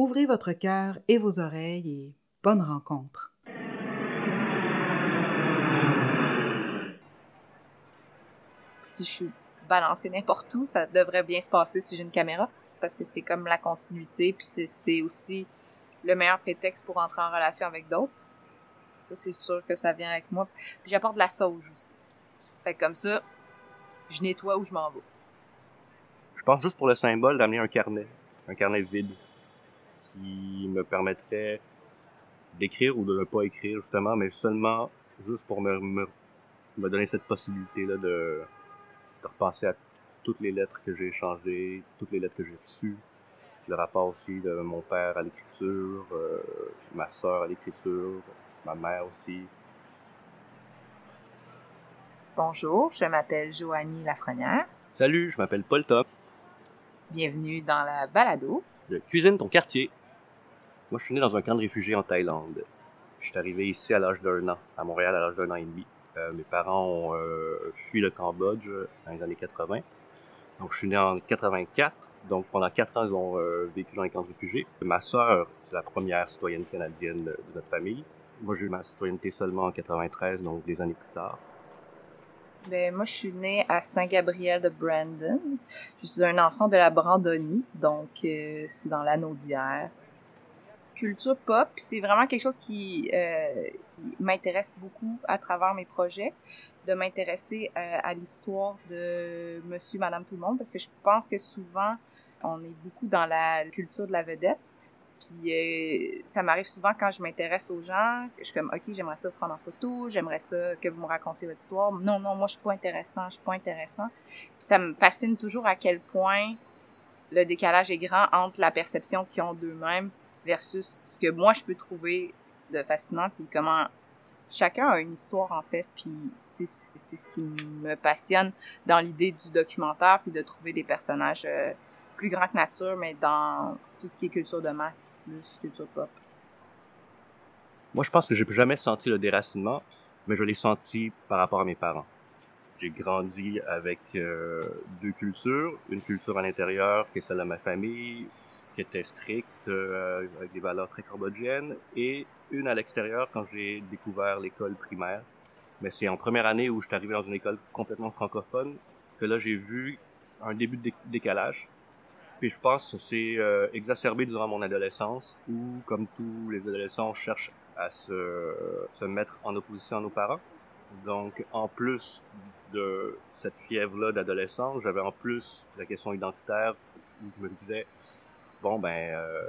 Ouvrez votre cœur et vos oreilles et bonne rencontre. si je suis balancée n'importe où, ça devrait bien se passer si j'ai une caméra, parce que c'est comme la continuité, puis c'est- aussi le meilleur prétexte pour entrer en relation avec d'autres. Ça, c'est sûr que ça vient avec moi. Puis j'apporte de la sauge aussi. Fait que comme ça, je nettoie où je m'en vais. Je pense juste pour le symbole d'amener un carnet, un carnet vide, qui me permettrait d'écrire ou de ne pas écrire justement, mais seulement juste pour me, me, me donner cette possibilité-là de, de repenser à toutes les lettres que j'ai échangées, toutes les lettres que j'ai reçues, le rapport aussi de mon père à l'écriture, euh, ma sœur à l'écriture, ma mère aussi. Bonjour, je m'appelle Joanie Lafrenière. Salut, je m'appelle Paul Top, Bienvenue dans la balado. je cuisine ton quartier. Moi, je suis né dans un camp de réfugiés en Thaïlande. Je suis arrivé ici à l'âge d'un an, à Montréal à l'âge d'un an et demi. Euh, mes parents ont euh, fui le Cambodge dans les années 80. Donc, je suis né en 84. Donc, pendant quatre ans, ils ont euh, vécu dans les camps de réfugiés. Ma sœur, c'est la première citoyenne canadienne de notre famille. Moi, j'ai eu ma citoyenneté seulement en 93, donc des années plus tard. Ben, moi, je suis née à Saint-Gabriel de Brandon. Je suis un enfant de la Brandonie, donc c'est dans l'anneau d'hier. Culture pop, c'est vraiment quelque chose qui, euh, m'intéresse beaucoup à travers mes projets, de m'intéresser euh, à l'histoire de Monsieur, Madame, tout le monde, parce que je pense que souvent, on est beaucoup dans la culture de la vedette. Puis euh, ça m'arrive souvent quand je m'intéresse aux gens, je suis comme, OK, j'aimerais ça vous prendre en photo, j'aimerais ça que vous me racontiez votre histoire. Non, non, moi, je suis pas intéressant, je suis pas intéressant. Puis ça me fascine toujours à quel point le décalage est grand entre la perception qu'ils ont d'eux-mêmes versus ce que moi, je peux trouver de fascinant, puis comment chacun a une histoire, en fait, puis c'est ce qui me passionne dans l'idée du documentaire, puis de trouver des personnages euh, plus grands que nature, mais dans tout ce qui est culture de masse, plus culture pop. Moi, je pense que j'ai jamais senti le déracinement, mais je l'ai senti par rapport à mes parents. J'ai grandi avec euh, deux cultures, une culture à l'intérieur qui est celle de ma famille, était stricte, euh, avec des valeurs très cambodgiennes, et une à l'extérieur quand j'ai découvert l'école primaire. Mais c'est en première année où je suis arrivé dans une école complètement francophone que là j'ai vu un début de dé- décalage. Puis je pense que c'est euh, exacerbé durant mon adolescence où, comme tous les adolescents, on cherche à se, se mettre en opposition à nos parents. Donc, en plus de cette fièvre-là d'adolescence, j'avais en plus la question identitaire où je me disais, bon, ben, euh,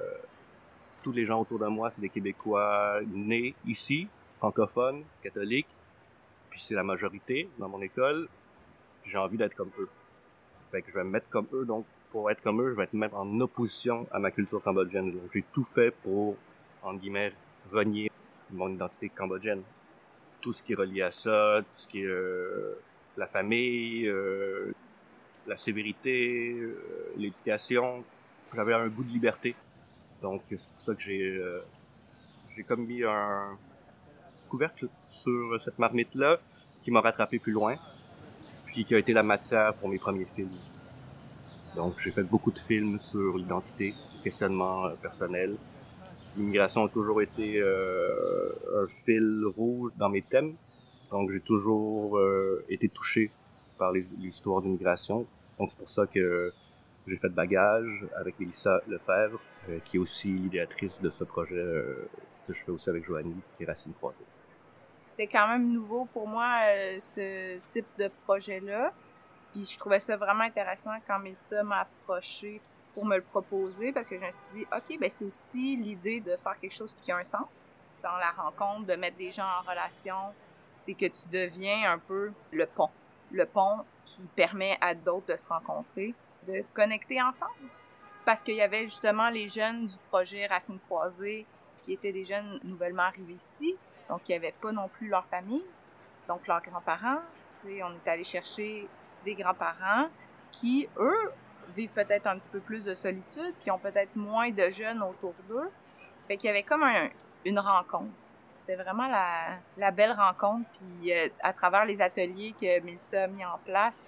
tous les gens autour de moi, c'est des Québécois nés ici, francophones, catholiques, puis c'est la majorité dans mon école, j'ai envie d'être comme eux. Fait que je vais me mettre comme eux, donc pour être comme eux, je vais être même en opposition à ma culture cambodgienne. J'ai tout fait pour, entre guillemets, renier mon identité cambodgienne. Tout ce qui est relié à ça, tout ce qui est euh, la famille, euh, la sévérité, euh, l'éducation. J'avais un goût de liberté. Donc c'est pour ça que j'ai euh, j'ai comme mis un couvercle sur cette marmite-là qui m'a rattrapé plus loin, puis qui a été la matière pour mes premiers films. Donc j'ai fait beaucoup de films sur l'identité, le questionnement euh, personnel. L'immigration a toujours été euh, un fil rouge dans mes thèmes. Donc j'ai toujours euh, été touché par l'histoire d'immigration. Donc c'est pour ça que j'ai fait Bagage avec Elissa Lefebvre, euh, qui est aussi l'idéatrice de ce projet euh, que je fais aussi avec Joanie, qui est Racine Croisée. C'était quand même nouveau pour moi, euh, ce type de projet-là. Puis je trouvais ça vraiment intéressant quand Mélissa m'a approché pour me le proposer parce que je me suis dit, OK, ben c'est aussi l'idée de faire quelque chose qui a un sens dans la rencontre, de mettre des gens en relation. C'est que tu deviens un peu le pont. Le pont qui permet à d'autres de se rencontrer, de connecter ensemble. parce qu'il y avait justement les jeunes du projet Racine Croisée qui étaient des jeunes nouvellement arrivés ici, donc qui n'avaient pas non plus leur famille, donc leurs grands-parents. On est allé chercher des grands-parents qui, eux, vivent peut-être un petit peu plus de solitude, qui ont peut-être moins de jeunes autour d'eux. Fait qu'il y avait comme un, une rencontre. C'était vraiment la, la, belle rencontre. Puis euh, à travers les ateliers que Mélissa a mis en place,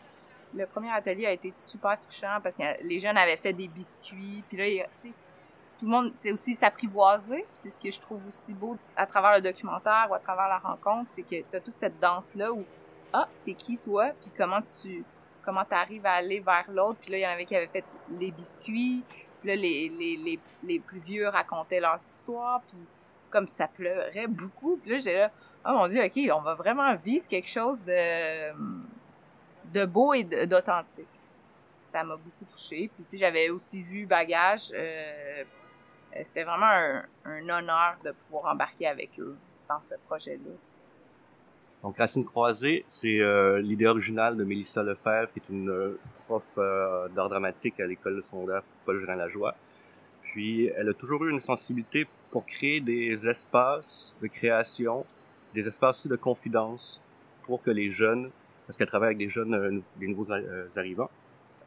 le premier atelier a été super touchant parce que les jeunes avaient fait des biscuits. Puis là, tout le monde, c'est aussi s'apprivoiser. C'est ce que je trouve aussi beau à travers le documentaire ou à travers la rencontre, c'est que tu as toute cette danse-là où, ah, t'es qui toi? Puis comment tu comment t'arrives à aller vers l'autre? Puis là, il y en avait qui avaient fait les biscuits. Puis là, les, les, les, les plus vieux racontaient leurs histoires. Puis comme ça pleurait beaucoup. Puis là, j'étais là, oh mon Dieu, OK, on va vraiment vivre quelque chose de, de beau et d'authentique. Ça m'a beaucoup touchée. Puis, tu sais, j'avais aussi vu Bagage. Euh, c'était vraiment un, un, honneur de pouvoir embarquer avec eux dans ce projet-là. Donc, Racine Croisée, c'est euh, l'idée originale de Mélissa Lefebvre, qui est une euh, prof euh, d'art dramatique à l'école secondaire Paul Gérin Lajoie. Puis, elle a toujours eu une sensibilité pour créer des espaces de création, des espaces de confidence pour que les jeunes, parce qu'elle travaille avec des jeunes, euh, des nouveaux euh, arrivants,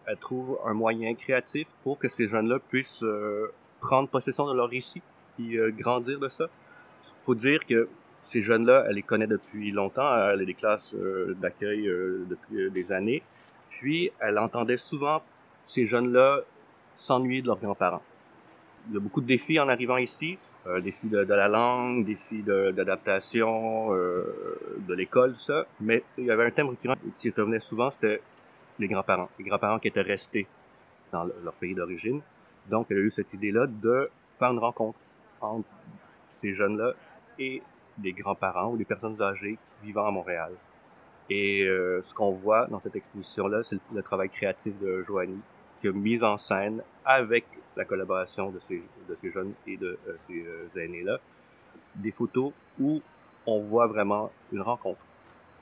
elle trouve un moyen créatif pour que ces jeunes-là puissent euh, prendre possession de leur récit et grandir de ça. Faut dire que ces jeunes-là, elle les connaît depuis longtemps, elle a des classes d'accueil depuis des années, puis elle entendait souvent ces jeunes-là s'ennuyer de leurs grands-parents. Il y a beaucoup de défis en arrivant ici, euh, défis de, de, la langue, défis d'adaptation, euh, de l'école, tout ça. Mais il y avait un thème qui revenait souvent, c'était les grands-parents. Les grands-parents qui étaient restés dans leur pays d'origine. Donc, il y a eu cette idée-là de faire une rencontre entre ces jeunes-là et des grands-parents ou des personnes âgées vivant à Montréal. Et euh, ce qu'on voit dans cette exposition-là, c'est le, le, travail créatif de Joanie, qui a mis en scène avec la collaboration de ces, de ces jeunes et de euh, ces euh, aînés-là, des photos où on voit vraiment une rencontre.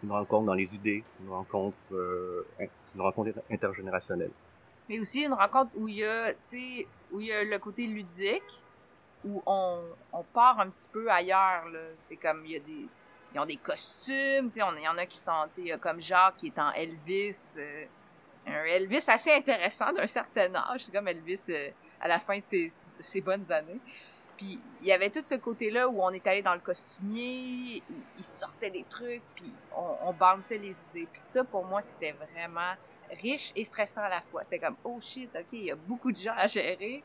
Une rencontre dans les idées, une rencontre, euh, une rencontre intergénérationnelle. Mais aussi une rencontre où il y a, où il y a le côté ludique, où on, on part un petit peu ailleurs. C'est comme, il y a des, ils ont des costumes, tu sais, il y en a qui sont, tu sais, comme Jacques qui est en Elvis, un Elvis assez intéressant d'un certain âge, c'est comme Elvis à la fin de ses, bonnes années. Puis il y avait tout ce côté-là où on est allé dans le costumier, il sortait des trucs, puis on, on les idées. Puis ça, pour moi, c'était vraiment riche et stressant à la fois. C'était comme, oh shit, ok, il y a beaucoup de gens à gérer.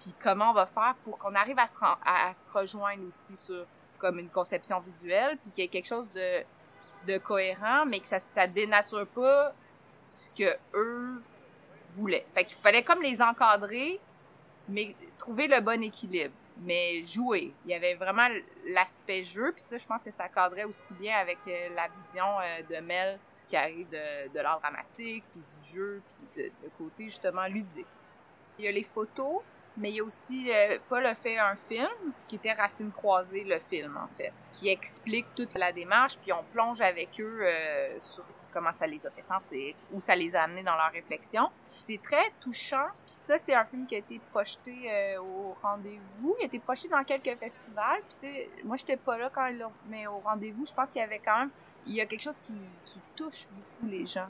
Puis comment on va faire pour qu'on arrive à se, rejoindre aussi sur comme une conception visuelle, puis qu'il y ait quelque chose de, cohérent, mais que ça, ça dénature pas ce que eux voulaient. Fait qu'il fallait comme les encadrer, mais trouver le bon équilibre. Mais jouer. Il y avait vraiment l'aspect jeu, puis ça, je pense que ça cadrait aussi bien avec euh, la vision euh, de Mel qui arrive de, l'art dramatique, puis du jeu, puis de, côté justement ludique. Il y a les photos, mais il y a aussi, euh, Paul a fait un film qui était Racine croisée, le film en fait, qui explique toute la démarche, puis on plonge avec eux sur comment ça les a fait sentir, où ça les a amenés dans leur réflexion. C'est très touchant. Puis ça, c'est un film qui a été projeté euh, au rendez-vous. Il a été projeté dans quelques festivals. Puis moi, j'étais pas là quand il l'a mis au rendez-vous. Je pense qu'il y avait quand même, il y a quelque chose qui, touche beaucoup les gens.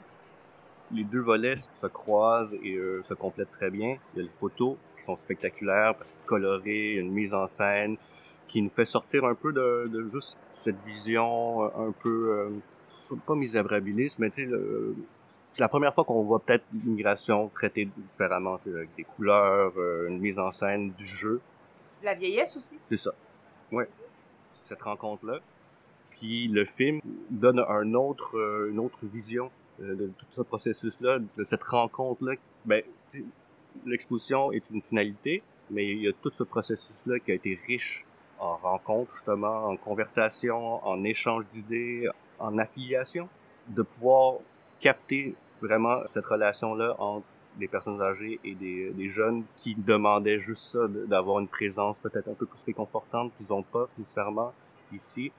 Les deux volets se croisent et euh, se complètent très bien. Il y a les photos qui sont spectaculaires, colorées, une mise en scène qui nous fait sortir un peu de, juste cette vision un peu, euh, pas misérabiliste, mais tu sais, c'est la première fois qu'on voit peut-être l'immigration traitée différemment, avec des couleurs, euh, une mise en scène du jeu. La vieillesse aussi. C'est ça. Ouais. Cette rencontre-là. Puis le film donne un autre, euh, une autre vision euh, de tout ce processus-là, de cette rencontre-là. Ben, l'exposition est une finalité, mais il y a tout ce processus-là qui a été riche en rencontres, justement, en conversation, en échange d'idées, en affiliation, de pouvoir capter vraiment cette relation-là entre des personnes âgées et des, des jeunes qui demandaient juste ça, d'avoir une présence peut-être un peu plus réconfortante qu'ils n'ont pas nécessairement ici.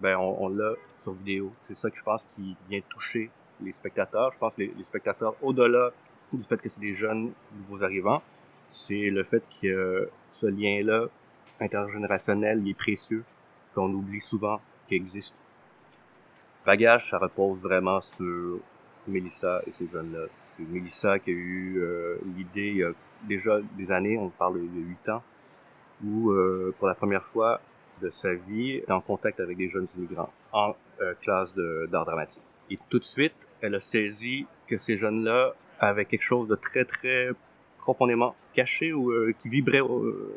Ben, on, l'a sur vidéo. C'est ça que je pense qui vient toucher les spectateurs. Je pense que les, spectateurs, au-delà du fait que c'est des jeunes nouveaux arrivants, c'est le fait que ce lien-là intergénérationnel, il est précieux, qu'on oublie souvent qu'il existe. Bagage, ça repose vraiment sur Mélissa et ces jeunes-là. C'est Mélissa qui a eu euh, l'idée il y a déjà des années, on parle de huit ans, où euh, pour la première fois de sa vie, elle est en contact avec des jeunes immigrants en euh, classe d'art dramatique. Et tout de suite, elle a saisi que ces jeunes-là avaient quelque chose de très très profondément caché ou qui vibrait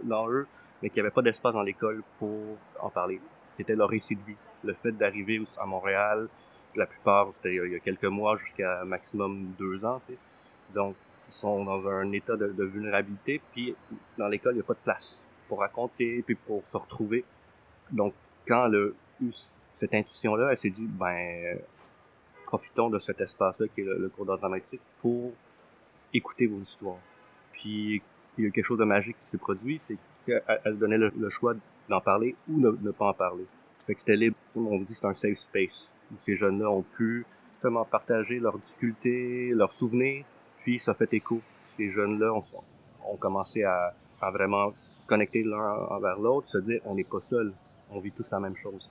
dans eux, mais qui avait pas d'espace dans l'école pour en parler. C'était leur récit de vie. Le fait d'arriver à Montréal, la plupart, c'était il y a quelques mois jusqu'à maximum deux ans. Donc, ils sont dans un état de, vulnérabilité, puis dans l'école, il n'y a pas de place pour raconter, puis pour se retrouver. Donc, quand elle a eu cette intuition-là, elle s'est dit, ben, profitons de cet espace-là qui est le, cours d'art dramatique pour écouter vos histoires. Puis, il y a quelque chose de magique qui s'est produit, c'est qu'elle donnait le, choix d'en parler ou ne, ne, pas en parler. Fait que c'était libre, on dit c'est un safe space ces jeunes-là ont pu justement partager leurs difficultés, leurs souvenirs, puis ça fait écho. Ces jeunes-là ont, commencé à, vraiment connecter l'un envers l'autre, se dire on n'est pas seul, on vit tous la même chose.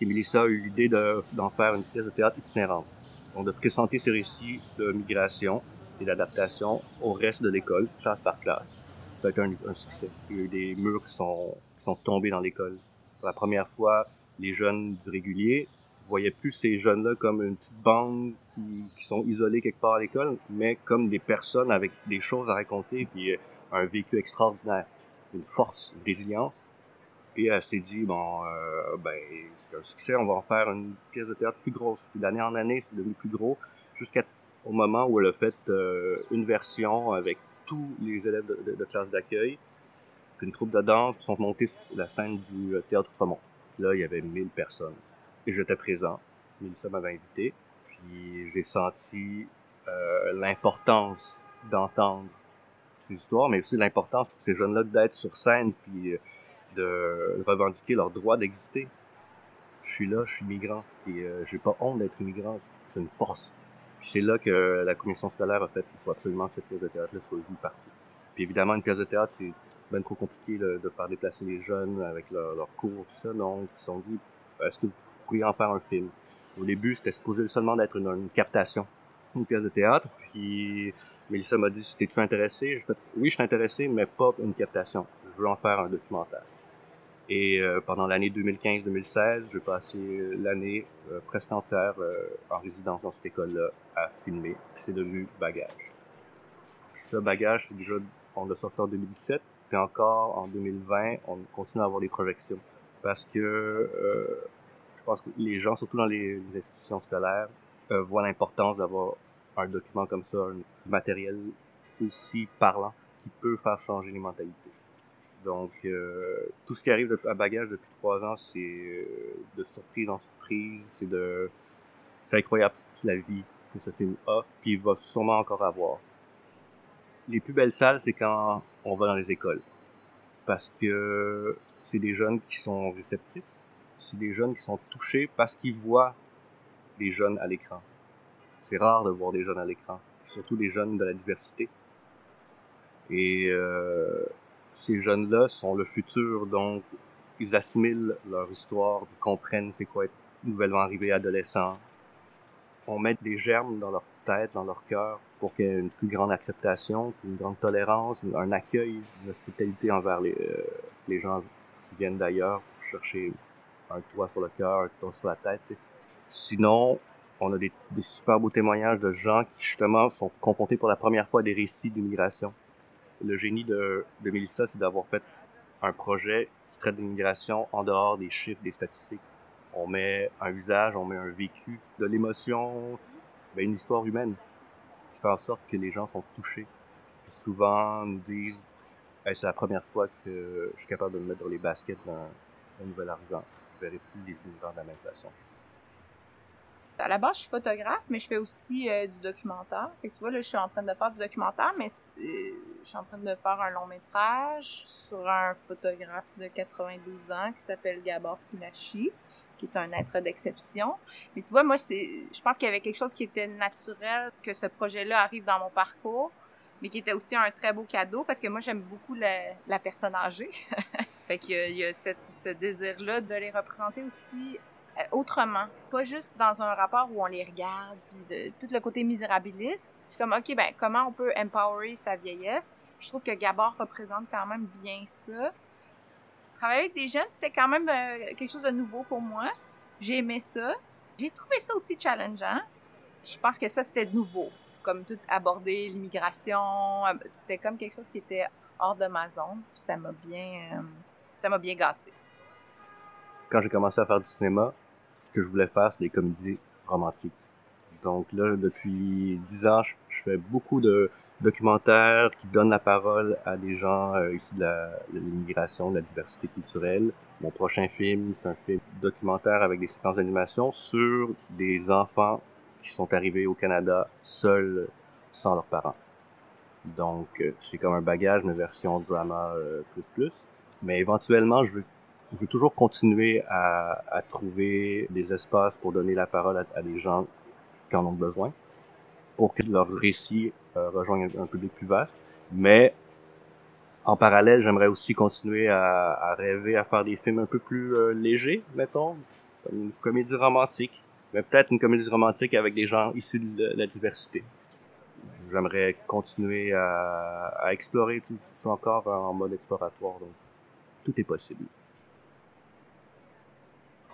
Et Melissa a eu l'idée d'en faire une pièce de théâtre itinérante, donc de présenter ce récit de migration et d'adaptation au reste de l'école, classe par classe. Ça a été un, succès. Il y a eu des murs qui sont tombés dans l'école. La première fois, les jeunes du régulier voyais plus ces jeunes-là comme une petite bande qui, sont isolés quelque part à l'école, mais comme des personnes avec des choses à raconter puis euh, un vécu extraordinaire, une force, une résilience. Puis elle s'est dit bon, euh, ben c'est un succès, on va en faire une pièce de théâtre plus grosse. Puis d'année en année, c'est devenu plus gros, jusqu'au moment où elle a fait euh, une version avec tous les élèves de classe d'accueil, une troupe de danse qui sont montés sur la scène du euh, théâtre Fremont. Là, il y avait 1000 personnes et j'étais présent. Mélissa m'avait invité, puis j'ai senti euh, l'importance d'entendre ces histoires, mais aussi l'importance pour ces jeunes-là d'être sur scène, puis euh, de revendiquer leur droit d'exister. Je suis là, je suis migrant, et euh, j'ai pas honte d'être immigrant, c'est une force. Puis c'est là que la commission scolaire a fait qu'il faut absolument que cette pièce de théâtre-là soit vue partout. Puis évidemment, une pièce de théâtre, c'est trop compliqué de faire déplacer les jeunes avec leurs leur cours, tout ça, donc ils se sont dit, est-ce que pourriez en faire un film? Au début, c'était supposé seulement d'être une, captation, une pièce de théâtre. Puis Mélissa m'a dit, t'es-tu intéressé? J'ai fait, oui, je suis intéressé, mais pas une captation. Je veux en faire un documentaire. Et euh, pendant l'année 2015-2016, j'ai passé l'année euh, presque entière euh, en résidence dans cette école-là à filmer. C'est devenu Bagage. ce Bagage, c'est déjà, on l'a sorti en 2017, encore en 2020, on continue à avoir des projections. Parce que je pense que les gens, surtout dans les, institutions scolaires, euh, voient l'importance d'avoir un document comme ça, un matériel aussi parlant qui peut faire changer les mentalités. Donc, euh, tout ce qui arrive à bagage depuis trois ans, c'est euh, de surprise en surprise, c'est de, c'est incroyable la vie que ce film a, puis il va sûrement encore avoir. Les plus belles salles, c'est quand on va dans les écoles, parce que c'est des jeunes qui sont réceptifs, c'est des jeunes qui sont touchés parce qu'ils voient des jeunes à l'écran. C'est rare de voir des jeunes à l'écran, surtout des jeunes de la diversité. Et euh, ces jeunes-là sont le futur, donc ils assimilent leur histoire, ils comprennent c'est quoi être nouvellement arrivé adolescent. On met des germes dans leur tête, dans leur cœur, pour qu'il y ait une plus grande acceptation, une grande tolérance, un accueil, une hospitalité envers les, euh, les gens qui viennent d'ailleurs pour chercher un toit sur le cœur, un toit sur la tête. Sinon, on a des, super beaux témoignages de gens qui justement sont confrontés pour la première fois à des récits d'immigration. Le génie de, de Mélissa, c'est d'avoir fait un projet qui traite d'immigration en dehors des chiffres, des statistiques. On met un visage, on met un vécu, de l'émotion, ben, une histoire humaine qui fait en sorte que les gens sont touchés. Puis souvent nous disent c'est la première fois que je suis capable de me mettre dans les baskets d'un nouvel arrivant verrez plus les univers de la même façon. À la base, je suis photographe, mais je fais aussi euh, du documentaire. Tu vois, là, je suis en train de faire du documentaire, mais euh, je suis en train de faire un long métrage sur un photographe de 92 ans qui s'appelle Gabor Simachi, qui est un être d'exception. Mais tu vois, moi, je pense qu'il y avait quelque chose qui était naturel que ce projet-là arrive dans mon parcours mais qui était aussi un très beau cadeau parce que moi, j'aime beaucoup la, personne âgée. fait qu'il y a, il y a ce désir-là de les représenter aussi euh, autrement. Pas juste dans un rapport où on les regarde, puis de tout le côté misérabiliste. Je suis comme, OK, ben, comment on peut empowerer sa vieillesse? Je trouve que Gabor représente quand même bien ça. Travailler avec des jeunes, c'était quand même euh, quelque chose de nouveau pour moi. J'ai aimé ça. J'ai trouvé ça aussi challengeant. Je pense que ça, c'était nouveau. Comme tout aborder l'immigration. C'était comme quelque chose qui était hors de ma zone. Puis ça m'a bien, euh, ça m'a bien gâté. Quand j'ai commencé à faire du cinéma, ce que je voulais faire, c'est des comédies romantiques. Donc là, depuis dix ans, je, je fais beaucoup de documentaires qui donnent la parole à des gens euh, issus de l'immigration, de la diversité culturelle. Mon prochain film, c'est un film documentaire avec des séquences d'animation sur des enfants qui sont arrivés au Canada seuls, sans leurs parents. Donc, euh, c'est comme un bagage, mais version drama euh, plus plus. Mais éventuellement, je veux, toujours continuer à, trouver des espaces pour donner la parole à, à des gens qui en ont besoin, pour que leur récit rejoigne un, public plus vaste. Mais en parallèle, j'aimerais aussi continuer à, à rêver à faire des films un peu plus euh, légers, mettons, comme une comédie romantique, mais peut-être une comédie romantique avec des gens issus de la diversité. J'aimerais continuer à, à explorer, je suis encore en mode exploratoire, donc tout est possible.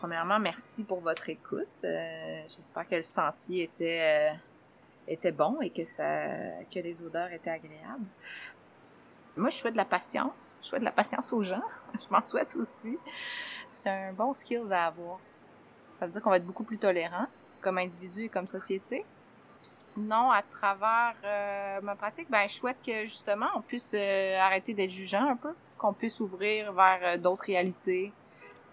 Premièrement, merci pour votre écoute. Euh, J'espère que le sentier était, euh, était bon et que, ça, que les odeurs étaient agréables. Moi, je souhaite de la patience. Je souhaite de la patience aux gens. Je m'en souhaite aussi. C'est un bon skill à avoir. Ça veut dire qu'on va être beaucoup plus tolérant comme individu et comme société. Sinon, à travers euh, ma pratique, ben, je souhaite que justement, on puisse euh, arrêter d'être jugeant un peu, qu'on puisse ouvrir vers euh, d'autres réalités,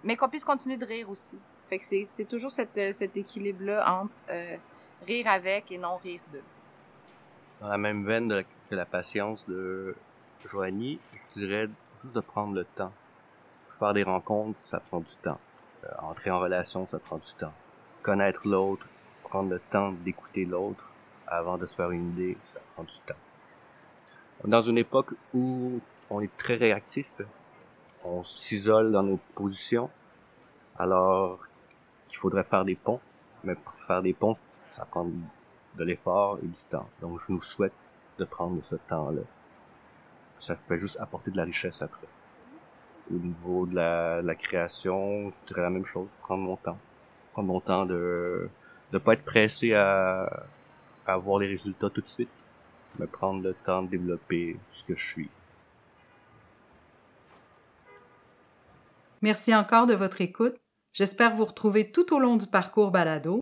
mais qu'on puisse continuer de rire aussi. Fait que c'est, toujours cet équilibre-là entre rire avec et non rire de. Dans la même veine de- que la patience de Joanie, je dirais juste de prendre le temps. Faire des rencontres, ça prend du temps. Euh, entrer en relation, ça prend du temps. Connaître l'autre, prendre le temps d'écouter l'autre avant de se faire une idée, ça prend du temps. Dans une époque où on est très réactif, on s'isole dans nos positions, alors qu'il faudrait faire des ponts. Mais pour faire des ponts, ça prend de l'effort et du temps. Donc je nous souhaite de prendre ce temps-là. Ça fait juste apporter de la richesse après. Au niveau de la, création, je dirais la même chose, prendre mon temps. Prendre mon temps de de pas être pressé à, à avoir les résultats tout de suite, mais prendre le temps de développer ce que je suis. Merci encore de votre écoute. J'espère vous retrouver tout au long du parcours balado.